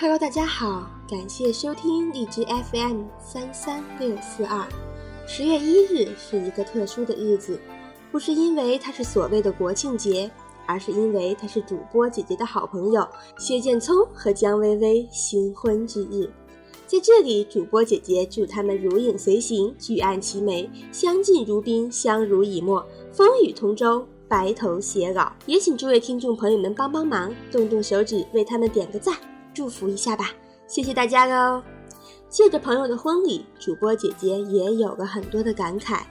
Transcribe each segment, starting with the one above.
Hello，大家好，感谢收听荔枝 FM 三三六四二。十月一日是一个特殊的日子，不是因为它是所谓的国庆节，而是因为它是主播姐姐的好朋友薛建聪和姜薇薇新婚之日。在这里，主播姐姐祝他们如影随形，举案齐眉，相敬如宾，相濡以沫，风雨同舟，白头偕老。也请诸位听众朋友们帮帮忙，动动手指为他们点个赞，祝福一下吧，谢谢大家喽！借着朋友的婚礼，主播姐姐也有了很多的感慨：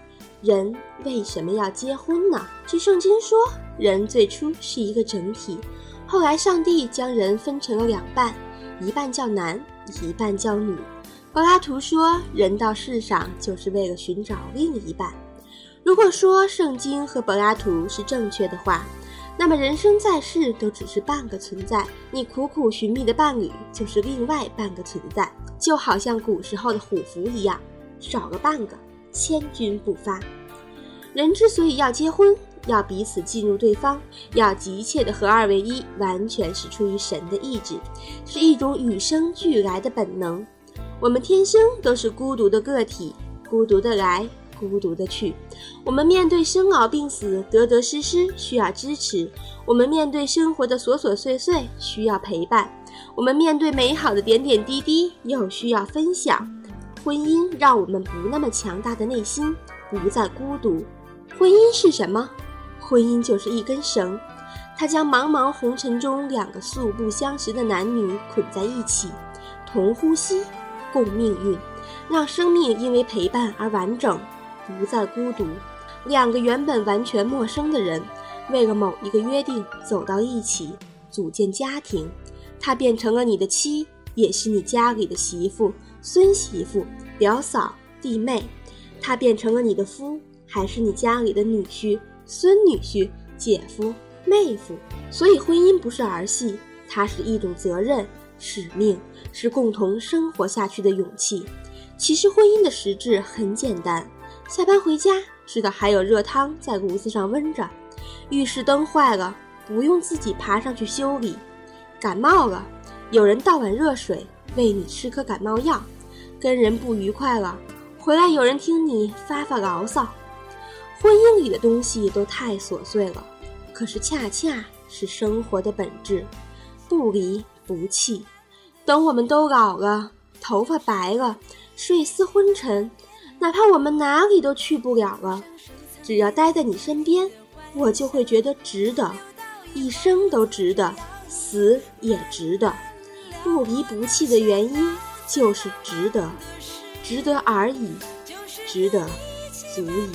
人为什么要结婚呢？据圣经说，人最初是一个整体，后来上帝将人分成了两半，一半叫男。一半叫女，柏拉图说，人到世上就是为了寻找另一半。如果说圣经和柏拉图是正确的话，那么人生在世都只是半个存在，你苦苦寻觅的伴侣就是另外半个存在，就好像古时候的虎符一样，少了半个，千钧不发。人之所以要结婚，要彼此进入对方，要急切的合二为一，完全是出于神的意志，是一种与生俱来的本能。我们天生都是孤独的个体，孤独的来，孤独的去。我们面对生老病死、得得失失，需要支持；我们面对生活的琐琐碎碎，需要陪伴；我们面对美好的点点滴滴，又需要分享。婚姻让我们不那么强大的内心，不再孤独。婚姻是什么？婚姻就是一根绳，它将茫茫红尘中两个素不相识的男女捆在一起，同呼吸，共命运，让生命因为陪伴而完整，不再孤独。两个原本完全陌生的人，为了某一个约定走到一起，组建家庭。她变成了你的妻，也是你家里的媳妇、孙媳妇、表嫂、弟妹。他变成了你的夫，还是你家里的女婿？孙女婿、姐夫、妹夫，所以婚姻不是儿戏，它是一种责任、使命，是共同生活下去的勇气。其实婚姻的实质很简单：下班回家，知道还有热汤在炉子上温着；浴室灯坏了，不用自己爬上去修理；感冒了，有人倒碗热水喂你吃颗感冒药；跟人不愉快了，回来有人听你发发牢骚。婚姻里的东西都太琐碎了，可是恰恰是生活的本质，不离不弃。等我们都老了，头发白了，睡思昏沉，哪怕我们哪里都去不了了，只要待在你身边，我就会觉得值得，一生都值得，死也值得。不离不弃的原因就是值得，值得而已，值得足矣。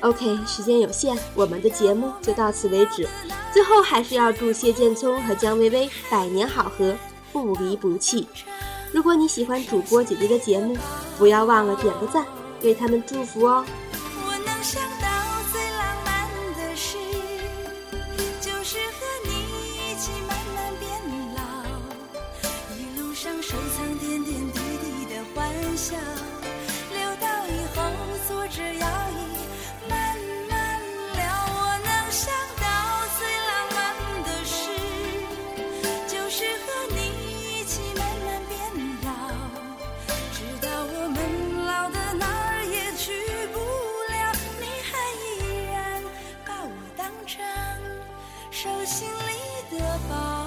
OK，时间有限，我们的节目就到此为止。最后还是要祝谢建聪和姜薇薇百年好合，不离不弃。如果你喜欢主播姐姐的节目，不要忘了点个赞为他们祝福哦。我能想到最浪漫的事就是和你一起慢慢变老。一路上收藏点点滴滴的欢笑留到以后坐着摇椅手心里的宝。